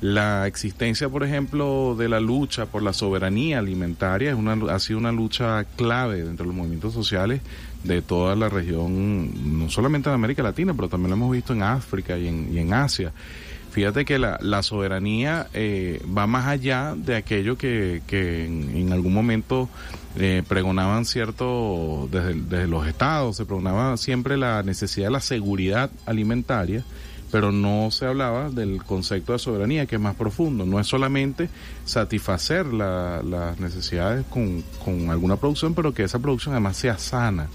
La existencia, por ejemplo, de la lucha por la soberanía alimentaria es una, ha sido una lucha clave dentro de los movimientos sociales de toda la región, no solamente en América Latina, pero también lo hemos visto en África y en Asia. Fíjate que la, la soberanía eh, va más allá de aquello que, que en, algún momento eh, pregonaban cierto, desde, desde los estados, se pregonaba siempre la necesidad de la seguridad alimentaria pero no se hablaba del concepto de soberanía que es más profundo. No es solamente satisfacer las necesidades con, con, alguna producción, pero que esa producción además sea sana,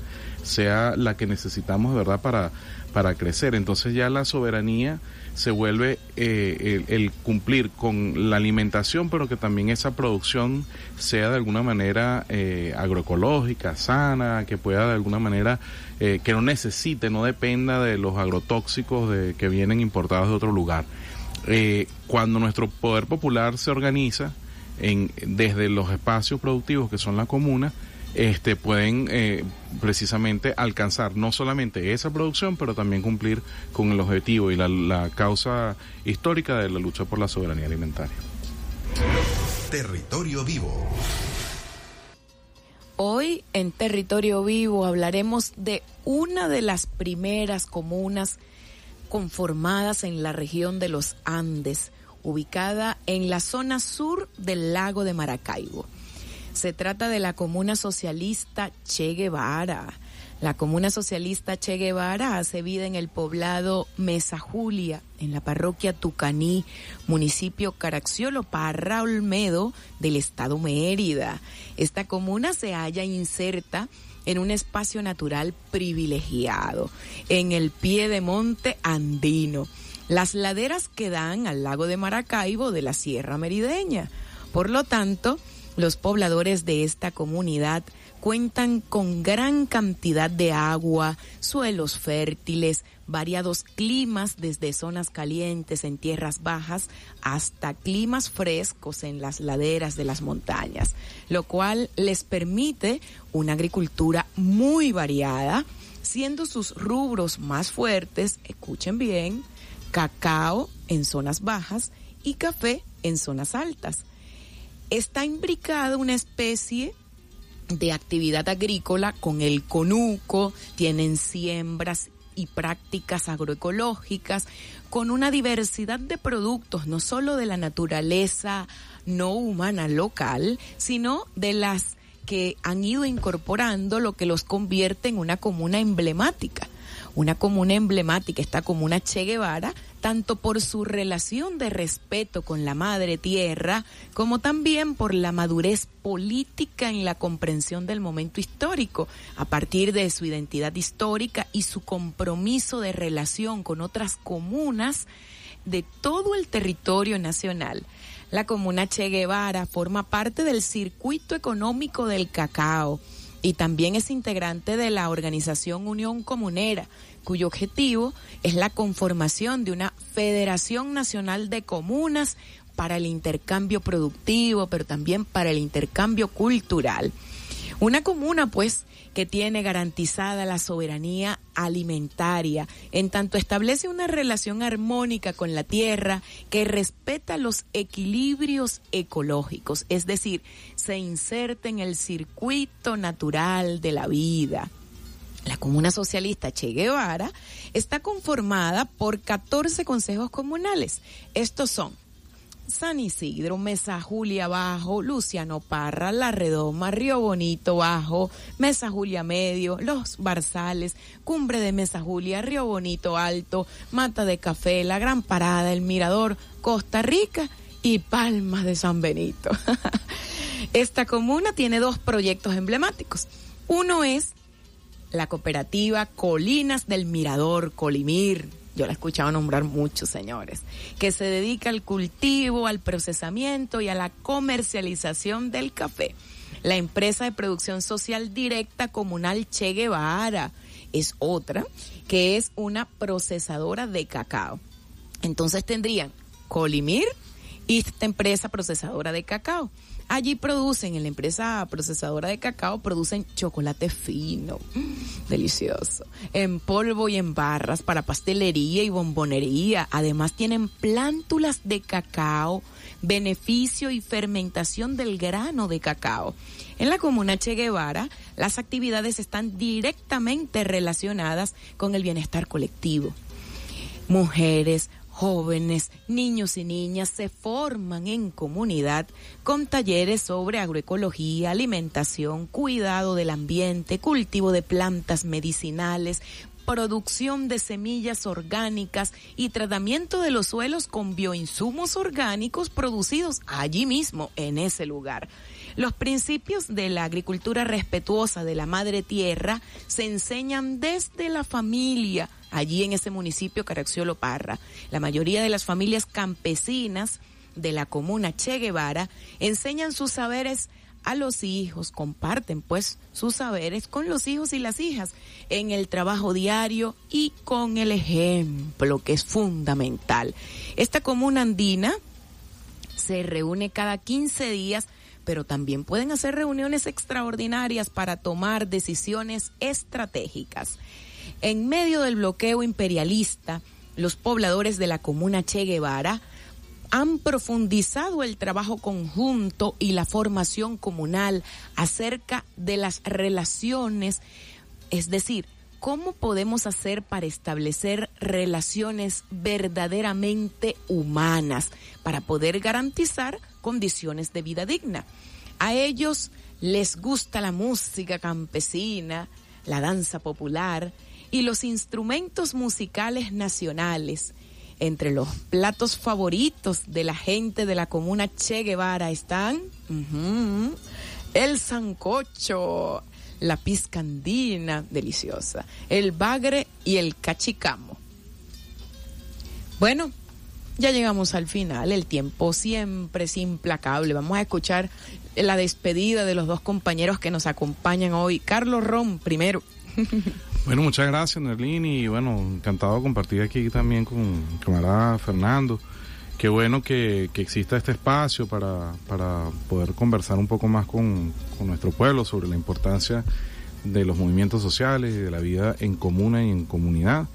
sea la que necesitamos de verdad para, para crecer. Entonces ya la soberanía se vuelve eh, el, cumplir con la alimentación, pero que también esa producción sea de alguna manera eh, agroecológica, sana, que pueda de alguna manera, eh, que no necesite, no dependa de los agrotóxicos de, que vienen importados de otro lugar. cuando nuestro poder popular se organiza en, desde los espacios productivos que son la comuna, este, pueden eh, precisamente alcanzar no solamente esa producción, pero también cumplir con el objetivo y la, causa histórica de la lucha por la soberanía alimentaria. Territorio Vivo. Hoy en Territorio Vivo hablaremos de una de las primeras comunas conformadas en la región de los Andes, ubicada en la zona sur del lago de Maracaibo. Se trata de la comuna socialista Che Guevara. La comuna socialista Che Guevara hace vida en el poblado Mesa Julia, en la parroquia Tucaní, municipio Caracciolo, Parra Olmedo del estado Mérida. Esta comuna se halla inserta en un espacio natural privilegiado, en el pie de monte andino, las laderas que dan al lago de Maracaibo de la Sierra Merideña. Por lo tanto, los pobladores de esta comunidad cuentan con gran cantidad de agua, suelos fértiles, variados climas desde zonas calientes en tierras bajas hasta climas frescos en las laderas de las montañas, lo cual les permite una agricultura muy variada, siendo sus rubros más fuertes, escuchen bien, cacao en zonas bajas y café en zonas altas está imbricada una especie de actividad agrícola con el conuco, tienen siembras y prácticas agroecológicas, con una diversidad de productos, no solo de la naturaleza no humana local, sino de las que han ido incorporando lo que los convierte en una comuna emblemática. Una comuna emblemática, esta comuna Che Guevara, tanto por su relación de respeto con la madre tierra, como también por la madurez política en la comprensión del momento histórico, a partir de su identidad histórica y su compromiso de relación con otras comunas de todo el territorio nacional. La comuna Che Guevara forma parte del circuito económico del cacao y también es integrante de la organización Unión Comunera, cuyo objetivo es la conformación de una Federación Nacional de Comunas para el intercambio productivo, pero también para el intercambio cultural. Una comuna, pues, que tiene garantizada la soberanía alimentaria, en tanto establece una relación armónica con la tierra que respeta los equilibrios ecológicos, es decir, se inserta en el circuito natural de la vida. La comuna socialista Che Guevara está conformada por 14 consejos comunales. Estos son San Isidro, Mesa Julia Bajo, Luciano Parra, La Redoma, Río Bonito Bajo, Mesa Julia Medio, Los Barzales, Cumbre de Mesa Julia, Río Bonito Alto, Mata de Café, La Gran Parada, El Mirador, Costa Rica y Palmas de San Benito. Esta comuna tiene dos proyectos emblemáticos. Uno es la cooperativa Colinas del Mirador, Colimir. Yo la he escuchado nombrar muchos señores, que se dedica al cultivo, al procesamiento y a la comercialización del café. La empresa de producción social directa comunal Che Guevara es otra, que es una procesadora de cacao. Entonces tendrían Colimir y esta empresa procesadora de cacao. Allí producen, en la empresa procesadora de cacao, producen chocolate fino, delicioso, en polvo y en barras para pastelería y bombonería. Además tienen plántulas de cacao, beneficio y fermentación del grano de cacao. En la comuna Che Guevara, las actividades están directamente relacionadas con el bienestar colectivo. Mujeres, jóvenes, niños y niñas se forman en comunidad con talleres sobre agroecología, alimentación, cuidado del ambiente, cultivo de plantas medicinales, producción de semillas orgánicas y tratamiento de los suelos con bioinsumos orgánicos producidos allí mismo, en ese lugar. Los principios de la agricultura respetuosa de la madre tierra se enseñan desde la familia, allí en ese municipio Caracciolo Parra. La mayoría de las familias campesinas de la comuna Che Guevara enseñan sus saberes a los hijos, comparten pues sus saberes con los hijos y las hijas en el trabajo diario y con el ejemplo que es fundamental. Esta comuna andina se reúne cada 15 días pero también pueden hacer reuniones extraordinarias para tomar decisiones estratégicas. En medio del bloqueo imperialista, los pobladores de la comuna Che Guevara han profundizado el trabajo conjunto y la formación comunal acerca de las relaciones, es decir, ¿cómo podemos hacer para establecer relaciones verdaderamente humanas para poder garantizar condiciones de vida digna? A ellos les gusta la música campesina, la danza popular y los instrumentos musicales nacionales. Entre los platos favoritos de la gente de la comuna Che Guevara están el sancocho, la piscandina deliciosa, el bagre y el cachicamo. Bueno, ya llegamos al final, el tiempo siempre es implacable. Vamos a escuchar la despedida de los dos compañeros que nos acompañan hoy. Carlos Ron, primero. Bueno, muchas gracias, Nerlini, y bueno, encantado de compartir aquí también con camarada Fernando. Qué bueno que, que exista este espacio para, para, poder conversar un poco más con, con nuestro pueblo sobre la importancia de los movimientos sociales y de la vida en comuna y en comunidad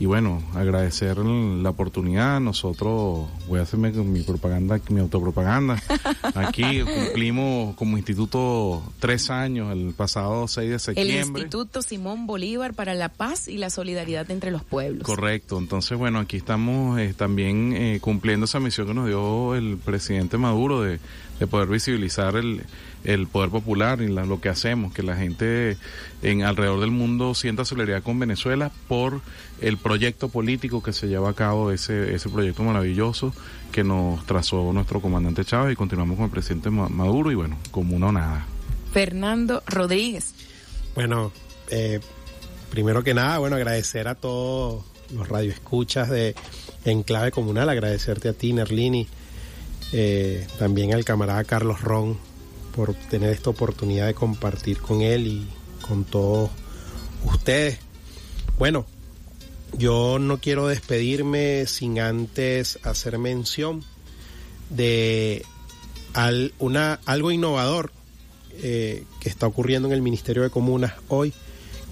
y bueno, agradecer la oportunidad. Nosotros, voy a hacerme mi propaganda, mi autopropaganda. Aquí cumplimos como instituto tres años, el pasado 6 de septiembre. El Instituto Simón Bolívar para la Paz y la Solidaridad entre los Pueblos. Correcto. Entonces, bueno, aquí estamos eh, también eh, cumpliendo esa misión que nos dio el presidente Maduro de, de poder visibilizar el, el poder popular y lo que hacemos, que la gente en alrededor del mundo sienta solidaridad con Venezuela por el proyecto político que se lleva a cabo, ese, ese proyecto maravilloso que nos trazó nuestro comandante Chávez y continuamos con el presidente Maduro y bueno, como una nada. Fernando Rodríguez. Bueno, eh, primero que nada, bueno, agradecer a todos los radioescuchas de Enclave Comunal, agradecerte a ti, Nerlini, eh, también al camarada Carlos Ron por tener esta oportunidad de compartir con él y con todos ustedes. Bueno, yo no quiero despedirme sin antes hacer mención de una, algo innovador eh, que está ocurriendo en el Ministerio de Comunas hoy,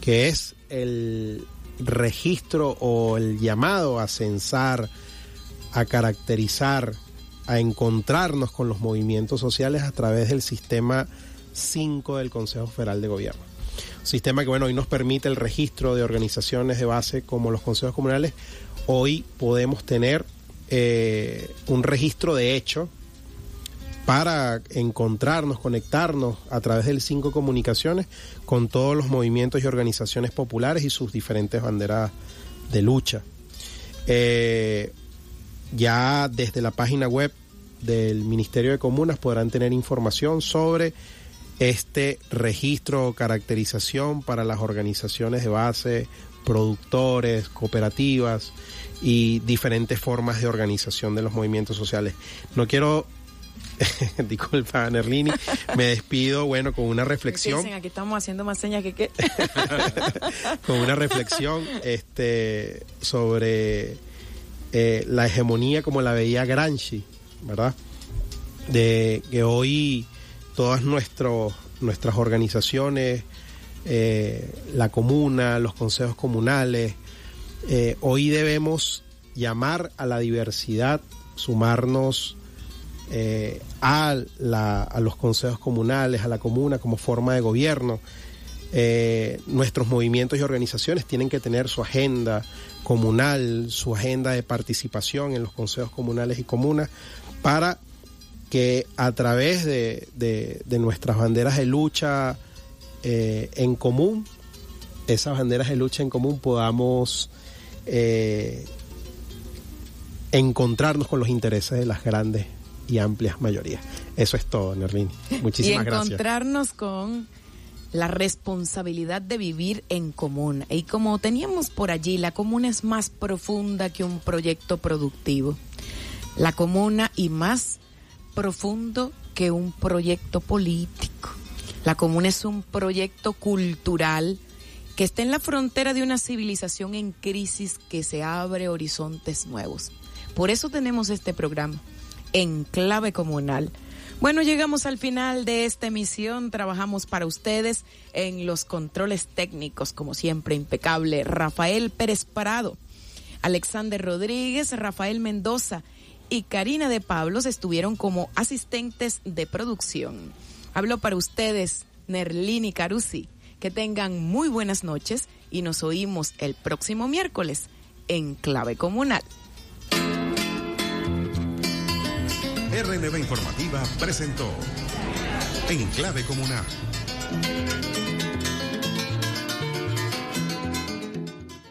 que es el registro o el llamado a censar, a caracterizar, a encontrarnos con los movimientos sociales a través del sistema 5 del Consejo Federal de Gobierno. Sistema que bueno, hoy nos permite el registro de organizaciones de base como los consejos comunales. Hoy podemos tener eh, un registro de hecho para encontrarnos, conectarnos a través del 5 comunicaciones con todos los movimientos y organizaciones populares y sus diferentes banderas de lucha. Eh, ya desde la página web del Ministerio de Comunas podrán tener información sobre este registro o caracterización para las organizaciones de base, productores, cooperativas y diferentes formas de organización de los movimientos sociales. No quiero disculpa Nerlini, me despido, bueno, con una reflexión. Dicen, aquí estamos haciendo más señas que qué. con una reflexión este, sobre eh, la hegemonía como la veía Gramsci, ¿verdad? De que hoy todas nuestros, nuestras organizaciones, eh, la comuna, los consejos comunales, eh, hoy debemos llamar a la diversidad, sumarnos eh, la, a, los consejos comunales, a la comuna como forma de gobierno. Eh, nuestros movimientos y organizaciones tienen que tener su agenda comunal, su agenda de participación en los consejos comunales y comunas para que a través de, de, de nuestras banderas de lucha eh, en común, esas banderas de lucha en común podamos eh, encontrarnos con los intereses de las grandes y amplias mayorías. Eso es todo, Nerlini. Muchísimas y gracias. encontrarnos con la responsabilidad de vivir en común. Y como teníamos por allí, la comuna es más profunda que un proyecto productivo. La comuna y más profundo que un proyecto político. La comuna es un proyecto cultural que está en la frontera de una civilización en crisis que se abre horizontes nuevos. Por eso tenemos este programa en clave comunal. Bueno, llegamos al final de esta emisión. Trabajamos para ustedes en los controles técnicos, como siempre, impecable. Rafael Pérez Parado, Alexander Rodríguez, Rafael Mendoza y Karina de Pablos estuvieron como asistentes de producción. Hablo para ustedes, Nerlini Carusi. Que tengan muy buenas noches y nos oímos el próximo miércoles en Clave Comunal. RNB Informativa presentó En Clave Comunal.